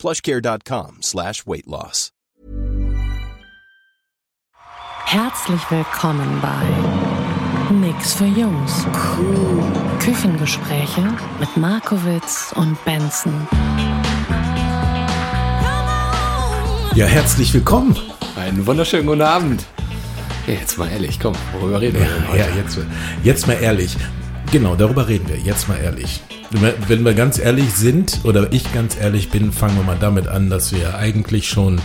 plushcare.com slash weight loss. Herzlich willkommen bei Nix für Jungs. Küchengespräche mit Markowitz und Benson. Ja, herzlich willkommen. Einen wunderschönen guten Abend. Ja, jetzt mal ehrlich, komm, worüber reden wir denn heute? Ja, jetzt, jetzt mal ehrlich. Genau, darüber reden wir. Jetzt mal ehrlich. Wenn wir ganz ehrlich sind, oder ich ganz ehrlich bin, fangen wir mal damit an, dass wir eigentlich schon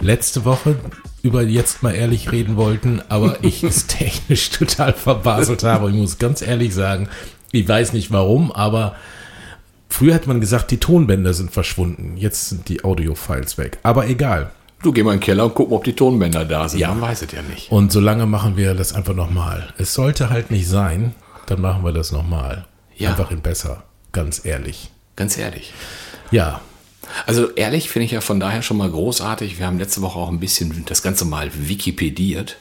letzte Woche über jetzt mal ehrlich reden wollten, aber ich es technisch total verbaselt habe. Ich muss ganz ehrlich sagen, ich weiß nicht warum, aber früher hat man gesagt, die Tonbänder sind verschwunden. Jetzt sind die Audio-Files weg. Aber egal. Du geh mal in den Keller und guck, ob die Tonbänder da sind. Ja. Man weiß es ja nicht. Und solange machen wir das einfach nochmal. Es sollte halt nicht sein, dann machen wir das nochmal. Ja. Einfach in besser. Ganz ehrlich. Ganz ehrlich. Ja. Also ehrlich finde ich ja von daher schon mal großartig. Wir haben letzte Woche auch ein bisschen das Ganze mal wikipediert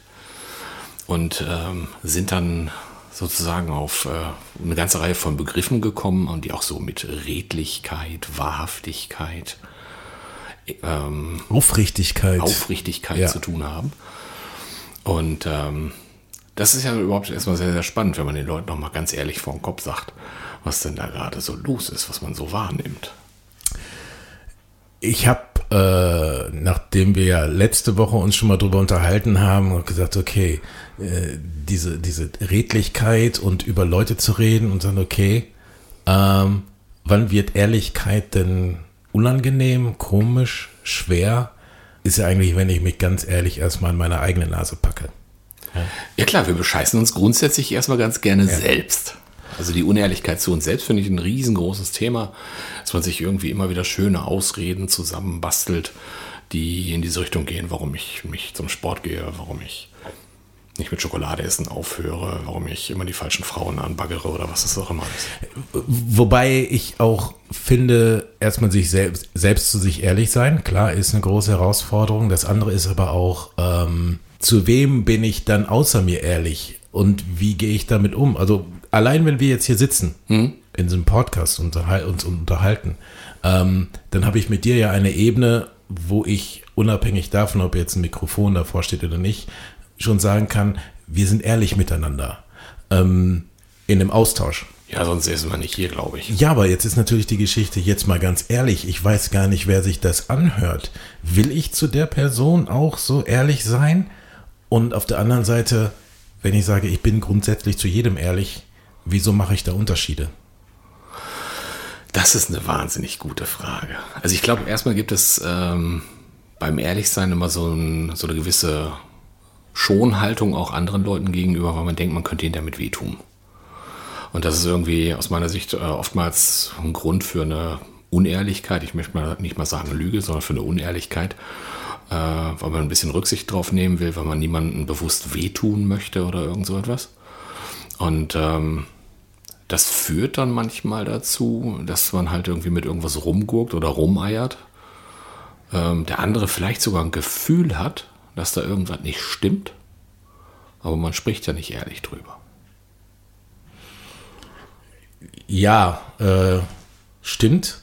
und ähm, sind dann sozusagen auf äh, eine ganze Reihe von Begriffen gekommen und die auch so mit Redlichkeit, Wahrhaftigkeit, ähm, Aufrichtigkeit. Aufrichtigkeit Ja. zu tun haben. Und ähm, das ist ja überhaupt erstmal sehr, sehr spannend, wenn man den Leuten nochmal ganz ehrlich vor den Kopf sagt, was denn da gerade so los ist, was man so wahrnimmt. Ich habe, äh, nachdem wir ja letzte Woche uns schon mal drüber unterhalten haben gesagt, okay, äh, diese, diese Redlichkeit und über Leute zu reden und sagen, okay, ähm, wann wird Ehrlichkeit denn unangenehm, komisch, schwer? Ist ja eigentlich, wenn ich mich ganz ehrlich erstmal in meine eigene Nase packe. Ja klar, wir bescheißen uns grundsätzlich erstmal ganz gerne selbst. Also die Unehrlichkeit zu uns selbst finde ich ein riesengroßes Thema, dass man sich irgendwie immer wieder schöne Ausreden zusammenbastelt, die in diese Richtung gehen, warum ich mich zum Sport gehe, warum ich nicht mit Schokolade essen aufhöre, warum ich immer die falschen Frauen anbaggere oder was es auch immer ist. Wobei ich auch finde, erstmal sich selbst, selbst zu sich ehrlich sein, klar, ist eine große Herausforderung. Das andere ist aber auch, ähm, zu wem bin ich dann außer mir ehrlich und wie gehe ich damit um? Also allein wenn wir jetzt hier sitzen, in diesem Podcast und uns unterhalten, ähm, dann habe ich mit dir ja eine Ebene, wo ich unabhängig davon, ob jetzt ein Mikrofon davor steht oder nicht, schon sagen kann, wir sind ehrlich miteinander ähm, in dem Austausch. Ja, sonst ist man nicht hier, glaube ich. Ja, aber jetzt ist natürlich die Geschichte jetzt mal ganz ehrlich. Ich weiß gar nicht, wer sich das anhört. Will ich zu der Person auch so ehrlich sein? Und auf der anderen Seite, wenn ich sage, ich bin grundsätzlich zu jedem ehrlich, wieso mache ich da Unterschiede? Das ist eine wahnsinnig gute Frage. Also ich glaube, erstmal gibt es ähm, beim Ehrlichsein immer so, ein, so eine gewisse Schonhaltung auch anderen Leuten gegenüber, weil man denkt, man könnte ihnen damit wehtun. Und das ist irgendwie aus meiner Sicht äh, oftmals ein Grund für eine Unehrlichkeit. Ich möchte mal nicht mal sagen Lüge, sondern für eine Unehrlichkeit, äh, weil man ein bisschen Rücksicht drauf nehmen will, weil man niemandem bewusst wehtun möchte oder irgend so etwas. Und ähm, das führt dann manchmal dazu, dass man halt irgendwie mit irgendwas rumgurkt oder rumeiert. Ähm, der andere vielleicht sogar ein Gefühl hat, dass da irgendwas nicht stimmt, aber man spricht ja nicht ehrlich drüber. Ja, äh, stimmt.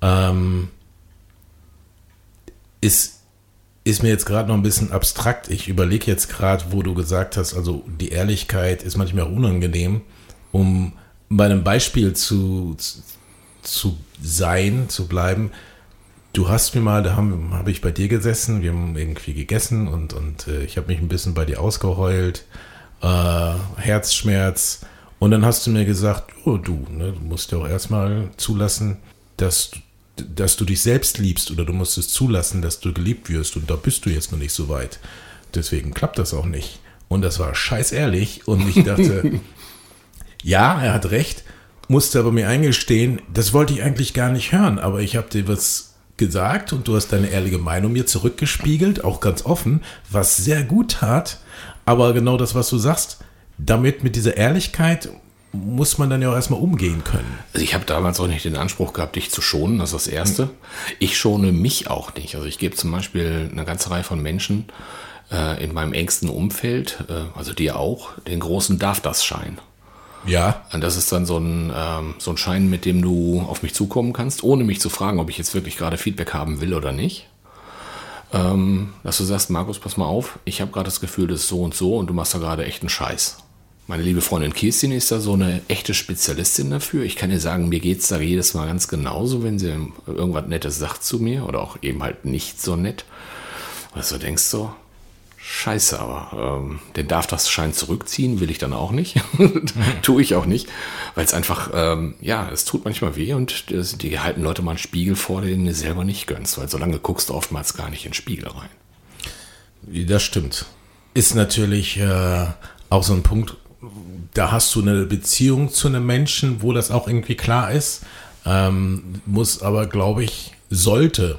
Ähm, ist, ist mir jetzt gerade noch ein bisschen abstrakt. Ich überlege jetzt gerade, wo du gesagt hast, also die Ehrlichkeit ist manchmal auch unangenehm, um bei einem Beispiel zu, zu sein, zu bleiben. Du hast mir mal, da habe hab ich bei dir gesessen, wir haben irgendwie gegessen und, und äh, ich habe mich ein bisschen bei dir ausgeheult, äh, Herzschmerz. Und dann hast du mir gesagt, oh du, ne, du musst ja auch erstmal zulassen, dass, dass du dich selbst liebst oder du musst es zulassen, dass du geliebt wirst und da bist du jetzt noch nicht so weit. Deswegen klappt das auch nicht. Und das war scheiß ehrlich und ich dachte, ja, er hat recht, musste aber mir eingestehen, das wollte ich eigentlich gar nicht hören, aber ich habe dir was gesagt und du hast deine ehrliche Meinung mir zurückgespiegelt, auch ganz offen, was sehr gut tat. Aber genau das, was du sagst, damit mit dieser Ehrlichkeit muss man dann ja auch erstmal umgehen können. Also ich habe damals auch nicht den Anspruch gehabt, dich zu schonen, das ist das Erste. Ich schone mich auch nicht. Also ich gebe zum Beispiel eine ganze Reihe von Menschen äh, in meinem engsten Umfeld, äh, also dir auch, den großen Darf das Schein. Ja. Und das ist dann so ein, ähm, so ein Schein, mit dem du auf mich zukommen kannst, ohne mich zu fragen, ob ich jetzt wirklich gerade Feedback haben will oder nicht. Ähm, dass du sagst, Markus, pass mal auf, ich habe gerade das Gefühl, das ist so und so und du machst da gerade echt einen Scheiß. Meine liebe Freundin Kirstin ist da so eine echte Spezialistin dafür. Ich kann dir sagen, mir geht es da jedes Mal ganz genauso, wenn sie irgendwas Nettes sagt zu mir oder auch eben halt nicht so nett. Also denkst du, scheiße, aber ähm, den darf das Schein zurückziehen, will ich dann auch nicht. Tue ich auch nicht, weil es einfach, ähm, ja, es tut manchmal weh und das, die halten Leute mal einen Spiegel vor, den du selber nicht gönnst, weil so lange guckst du oftmals gar nicht in den Spiegel rein. Das stimmt. Ist natürlich äh, auch so ein Punkt, da hast du eine Beziehung zu einem Menschen, wo das auch irgendwie klar ist. Ähm, muss aber, glaube ich, sollte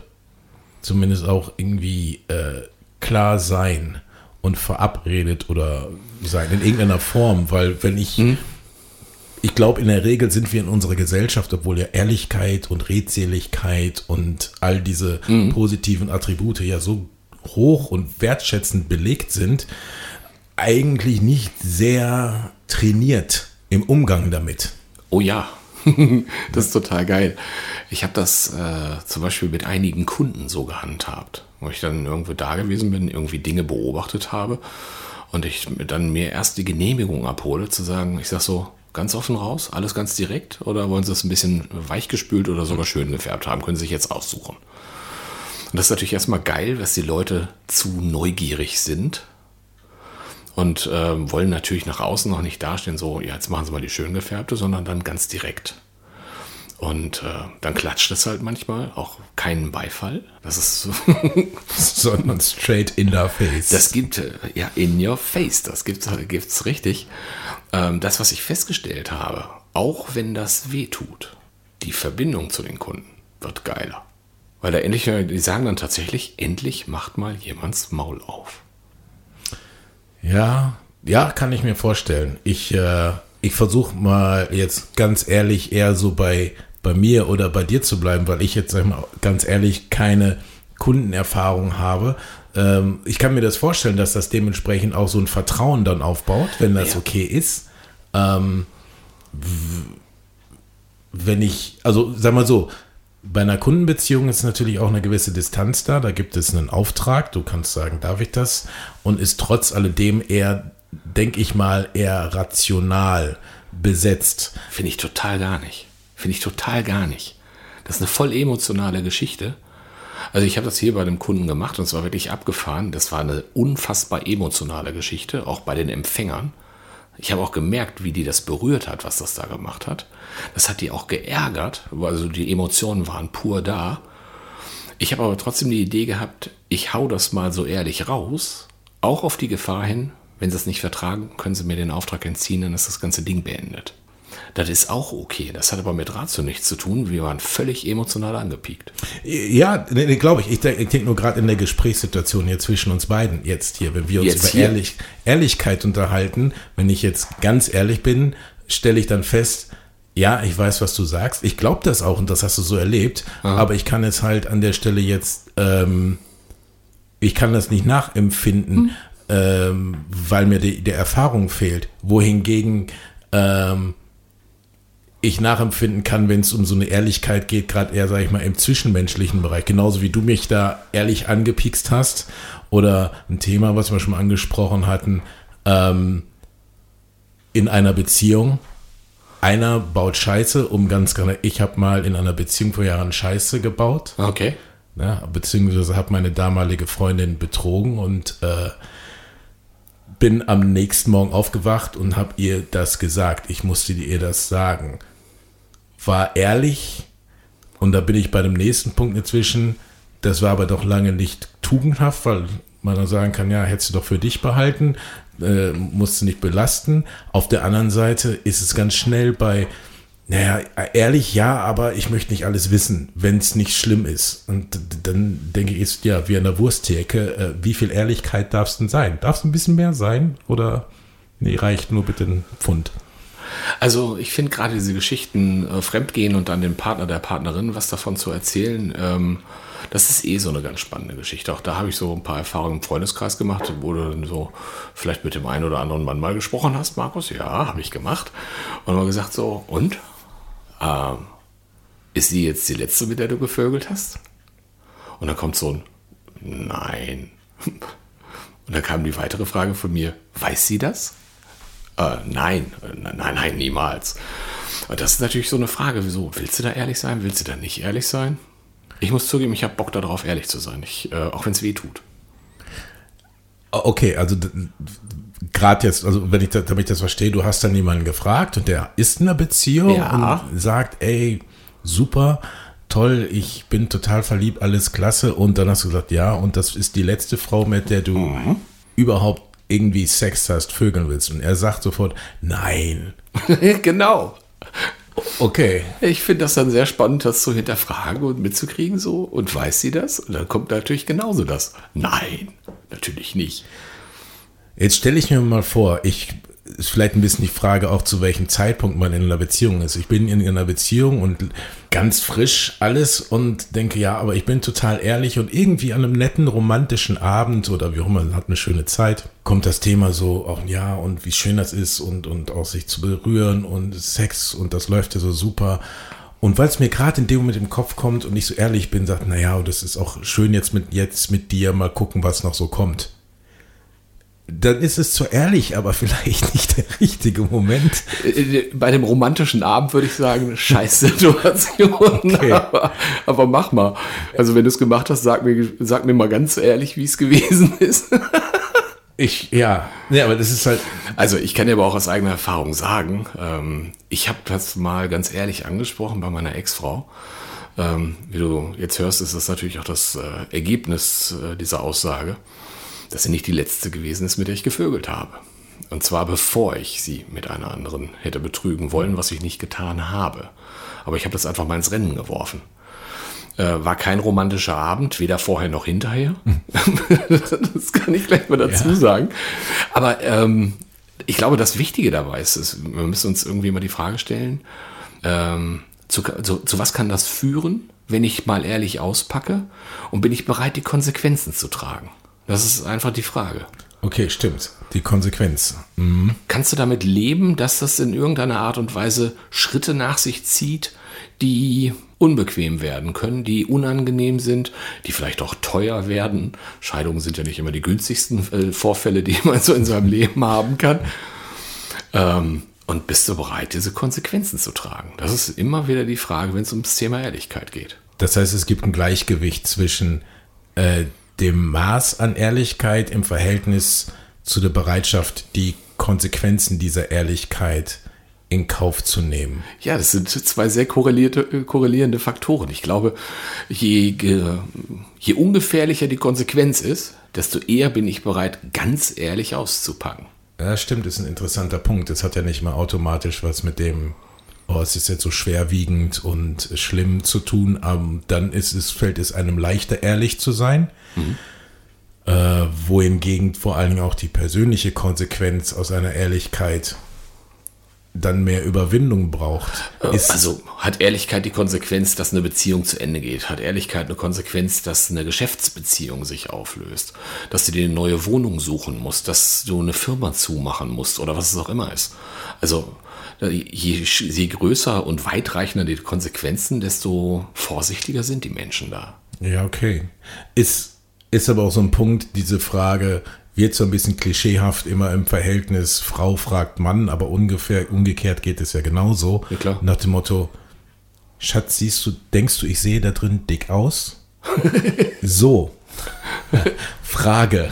zumindest auch irgendwie äh, klar sein und verabredet oder sein in irgendeiner Form, weil wenn ich, mhm. ich glaube, in der Regel sind wir in unserer Gesellschaft, obwohl ja Ehrlichkeit und Redseligkeit und all diese mhm. positiven Attribute ja so hoch und wertschätzend belegt sind, eigentlich nicht sehr trainiert im Umgang damit. Oh ja, das ist total geil. Ich habe das äh, zum Beispiel mit einigen Kunden so gehandhabt, wo ich dann irgendwo da gewesen bin, irgendwie Dinge beobachtet habe und ich dann mir erst die Genehmigung abhole, zu sagen, ich sag so, ganz offen raus, alles ganz direkt oder wollen Sie es ein bisschen weichgespült oder sogar schön gefärbt haben, können Sie sich jetzt aussuchen. Und das ist natürlich erstmal geil, dass die Leute zu neugierig sind und äh, wollen natürlich nach außen noch nicht dastehen, so, ja, jetzt machen sie mal die schön gefärbte, sondern dann ganz direkt. Und äh, dann klatscht es halt manchmal, auch keinen Beifall. Das ist so. Sondern straight in your face. Das gibt, äh, ja, in your face, das gibt's, gibt's richtig. Ähm, das, was ich festgestellt habe, auch wenn das weh tut, die Verbindung zu den Kunden wird geiler. Weil da endlich, die sagen dann tatsächlich, endlich macht mal jemands Maul auf. Ja, ja, kann ich mir vorstellen. Ich, äh, ich versuche mal jetzt ganz ehrlich eher so bei, bei mir oder bei dir zu bleiben, weil ich jetzt sag mal, ganz ehrlich keine Kundenerfahrung habe. Ähm, ich kann mir das vorstellen, dass das dementsprechend auch so ein Vertrauen dann aufbaut, wenn das ja. okay ist. Ähm, wenn ich, also sag mal so, bei einer Kundenbeziehung ist natürlich auch eine gewisse Distanz da. Da gibt es einen Auftrag. Du kannst sagen, darf ich das? Und ist trotz alledem eher, denke ich mal, eher rational besetzt. Finde ich total gar nicht. Finde ich total gar nicht. Das ist eine voll emotionale Geschichte. Also ich habe das hier bei dem Kunden gemacht und es war wirklich abgefahren. Das war eine unfassbar emotionale Geschichte, auch bei den Empfängern. Ich habe auch gemerkt, wie die das berührt hat, was das da gemacht hat. Das hat die auch geärgert, also die Emotionen waren pur da. Ich habe aber trotzdem die Idee gehabt, ich hau das mal so ehrlich raus, auch auf die Gefahr hin, wenn sie es nicht vertragen, können sie mir den Auftrag entziehen, dann ist das ganze Ding beendet. Das ist auch okay. Das hat aber mit Ratio nichts zu tun. Wir waren völlig emotional angepiekt. Ja, nee, glaube ich. Ich denke nur gerade in der Gesprächssituation hier zwischen uns beiden jetzt hier, wenn wir uns jetzt über Ehrlich, Ehrlichkeit unterhalten, wenn ich jetzt ganz ehrlich bin, stelle ich dann fest, ja, ich weiß, was du sagst. Ich glaube das auch und das hast du so erlebt. Aha. Aber ich kann es halt an der Stelle jetzt, ähm, ich kann das nicht nachempfinden, hm. ähm, weil mir die, die Erfahrung fehlt. Wohingegen ähm, ich nachempfinden kann, wenn es um so eine Ehrlichkeit geht, gerade eher, sage ich mal, im zwischenmenschlichen Bereich. Genauso wie du mich da ehrlich angepikst hast oder ein Thema, was wir schon mal angesprochen hatten, ähm, in einer Beziehung. Einer baut Scheiße, um ganz gerne. Ich habe mal in einer Beziehung vor Jahren Scheiße gebaut. Okay. Ja, beziehungsweise habe meine damalige Freundin betrogen und äh, bin am nächsten Morgen aufgewacht und habe ihr das gesagt. Ich musste ihr das sagen war ehrlich und da bin ich bei dem nächsten Punkt inzwischen. Das war aber doch lange nicht tugendhaft, weil man dann sagen kann, ja, hättest du doch für dich behalten, äh, musst du nicht belasten. Auf der anderen Seite ist es ganz schnell bei naja, ehrlich ja, aber ich möchte nicht alles wissen, wenn es nicht schlimm ist. Und dann denke ich, ist ja wie an der Wursttheke, äh, wie viel Ehrlichkeit darf es denn sein? Darf es ein bisschen mehr sein? Oder nee, reicht nur bitte ein Pfund? Also ich finde gerade diese Geschichten, äh, Fremdgehen und dann dem Partner, der Partnerin was davon zu erzählen, ähm, das ist eh so eine ganz spannende Geschichte. Auch da habe ich so ein paar Erfahrungen im Freundeskreis gemacht, wo du dann so vielleicht mit dem einen oder anderen Mann mal gesprochen hast, Markus. Ja, habe ich gemacht. Und mal gesagt so, und? Ähm, ist sie jetzt die letzte, mit der du gevögelt hast? Und dann kommt so ein Nein. Und dann kam die weitere Frage von mir, weiß sie das? Äh, nein, nein, nein, niemals. Und das ist natürlich so eine Frage, wieso? Willst du da ehrlich sein? Willst du da nicht ehrlich sein? Ich muss zugeben, ich habe Bock darauf, ehrlich zu sein, ich, äh, auch wenn es weh tut. Okay, also gerade jetzt, also wenn ich das, damit ich das verstehe, du hast dann jemanden gefragt und der ist in einer Beziehung ja. und sagt, ey, super, toll, ich bin total verliebt, alles klasse. Und dann hast du gesagt, ja, und das ist die letzte Frau, mit der du mhm. überhaupt irgendwie Sex hast, vögeln willst. Und er sagt sofort, nein. genau. Okay. Ich finde das dann sehr spannend, das zu hinterfragen und mitzukriegen so. Und weiß sie das? Und dann kommt natürlich genauso das. Nein, natürlich nicht. Jetzt stelle ich mir mal vor, ich ist vielleicht ein bisschen die Frage auch, zu welchem Zeitpunkt man in einer Beziehung ist. Ich bin in einer Beziehung und ganz frisch alles und denke, ja, aber ich bin total ehrlich und irgendwie an einem netten romantischen Abend oder wie auch immer, hat eine schöne Zeit, kommt das Thema so, auch ja, und wie schön das ist und, und auch sich zu berühren und Sex und das läuft ja so super. Und weil es mir gerade in dem Moment im Kopf kommt und ich so ehrlich bin, sagt, naja, das ist auch schön jetzt mit, jetzt mit dir mal gucken, was noch so kommt dann ist es zu ehrlich, aber vielleicht nicht der richtige Moment. Äh, bei dem romantischen Abend würde ich sagen, scheiß Situation. Okay. Aber, aber, mach mal. Also wenn du es gemacht hast, sag mir, sag mir mal ganz ehrlich, wie es gewesen ist. Ich, ja, ja, aber das ist halt. Also ich kann dir aber auch aus eigener Erfahrung sagen, ähm, ich habe das mal ganz ehrlich angesprochen bei meiner Ex-Frau. Ähm, wie du jetzt hörst, ist das natürlich auch das äh, Ergebnis äh, dieser Aussage dass sie nicht die letzte gewesen ist, mit der ich gevögelt habe. Und zwar bevor ich sie mit einer anderen hätte betrügen wollen, was ich nicht getan habe. Aber ich habe das einfach mal ins Rennen geworfen. Äh, war kein romantischer Abend, weder vorher noch hinterher. das kann ich gleich mal dazu ja. sagen. Aber ähm, ich glaube, das Wichtige dabei ist, ist, wir müssen uns irgendwie mal die Frage stellen, ähm, zu, zu, zu was kann das führen, wenn ich mal ehrlich auspacke? Und bin ich bereit, die Konsequenzen zu tragen? Das ist einfach die Frage. Okay, stimmt. Die Konsequenz. Mhm. Kannst du damit leben, dass das in irgendeiner Art und Weise Schritte nach sich zieht, die unbequem werden können, die unangenehm sind, die vielleicht auch teuer werden? Scheidungen sind ja nicht immer die günstigsten äh, Vorfälle, die man so in seinem Leben haben kann. Ähm, und bist du bereit, diese Konsequenzen zu tragen? Das ist immer wieder die Frage, wenn es ums Thema Ehrlichkeit geht. Das heißt, es gibt ein Gleichgewicht zwischen äh, dem Maß an Ehrlichkeit im Verhältnis zu der Bereitschaft, die Konsequenzen dieser Ehrlichkeit in Kauf zu nehmen. Ja, das sind zwei sehr korrelierende Faktoren. Ich glaube, je, je ungefährlicher die Konsequenz ist, desto eher bin ich bereit, ganz ehrlich auszupacken. Ja, stimmt, ist ein interessanter Punkt. Das hat ja nicht mal automatisch was mit dem oh, es ist jetzt so schwerwiegend und schlimm zu tun, ähm, dann ist es, fällt es einem leichter, ehrlich zu sein. Mhm. Äh, wohingegen vor allen Dingen auch die persönliche Konsequenz aus einer Ehrlichkeit dann mehr Überwindung braucht. Äh, also hat Ehrlichkeit die Konsequenz, dass eine Beziehung zu Ende geht? Hat Ehrlichkeit eine Konsequenz, dass eine Geschäftsbeziehung sich auflöst? Dass du dir eine neue Wohnung suchen musst? Dass du eine Firma zumachen musst? Oder was es auch immer ist? Also je, je größer und weitreichender die Konsequenzen, desto vorsichtiger sind die Menschen da. Ja, okay. Ist, ist aber auch so ein Punkt, diese Frage wird so ein bisschen klischeehaft immer im Verhältnis Frau fragt Mann, aber ungefähr umgekehrt geht es ja genauso. Ja, klar. Nach dem Motto, Schatz, siehst du, denkst du, ich sehe da drin dick aus? so. Frage.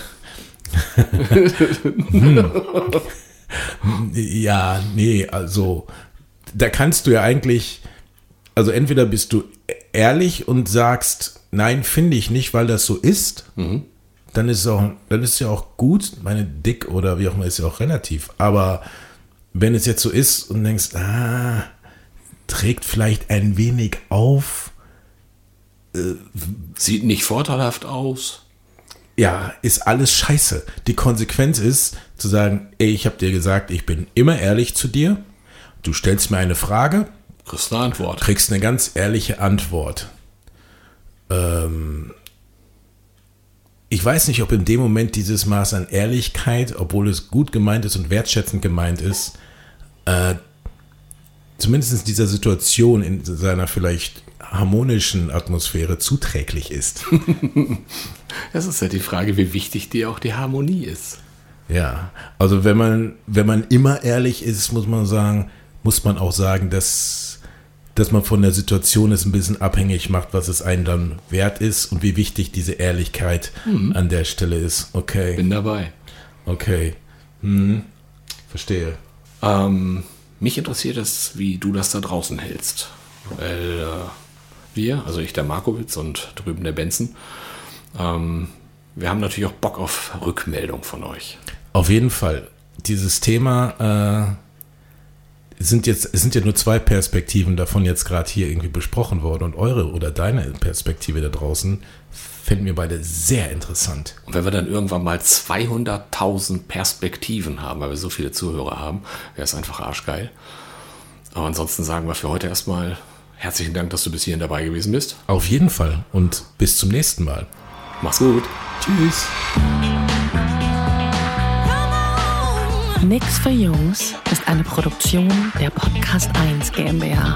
hm. Ja, nee, also da kannst du ja eigentlich, also entweder bist du ehrlich und sagst, nein, finde ich nicht, weil das so ist. Mhm. Dann ist es auch, dann ist es ja auch gut, meine dick oder wie auch immer ist ja auch relativ. Aber wenn es jetzt so ist und denkst, ah, trägt vielleicht ein wenig auf. Sieht nicht vorteilhaft aus. Ja, ist alles scheiße. Die Konsequenz ist zu sagen, ey, ich habe dir gesagt, ich bin immer ehrlich zu dir. Du stellst mir eine Frage, Kriegst eine Antwort. kriegst eine ganz ehrliche Antwort. Ähm, ich weiß nicht, ob in dem Moment dieses Maß an Ehrlichkeit, obwohl es gut gemeint ist und wertschätzend gemeint ist, äh, zumindest in dieser Situation in seiner vielleicht harmonischen Atmosphäre zuträglich ist. Das ist ja die Frage, wie wichtig dir auch die Harmonie ist. Ja, also wenn man, wenn man immer ehrlich ist, muss man sagen, muss man auch sagen, dass, dass man von der Situation es ein bisschen abhängig macht, was es einen dann wert ist und wie wichtig diese Ehrlichkeit an der Stelle ist. Okay, Bin dabei. okay. Hm, verstehe. Ähm, mich interessiert es, wie du das da draußen hältst. Weil äh, wir, also ich der Markowitz und drüben der Benson, ähm, wir haben natürlich auch Bock auf Rückmeldung von euch. Auf jeden Fall. Dieses Thema äh, sind jetzt, es sind ja nur zwei Perspektiven davon jetzt gerade hier irgendwie besprochen worden und eure oder deine Perspektive da draußen fänden wir beide sehr interessant. Und wenn wir dann irgendwann mal 200.000 Perspektiven haben, weil wir so viele Zuhörer haben, wäre es einfach arschgeil. Aber ansonsten sagen wir für heute erstmal herzlichen Dank, dass du bis hierhin dabei gewesen bist. Auf jeden Fall und bis zum nächsten Mal. Mach's gut. Tschüss. Nix für Jungs ist eine Produktion der Podcast 1 GmbH.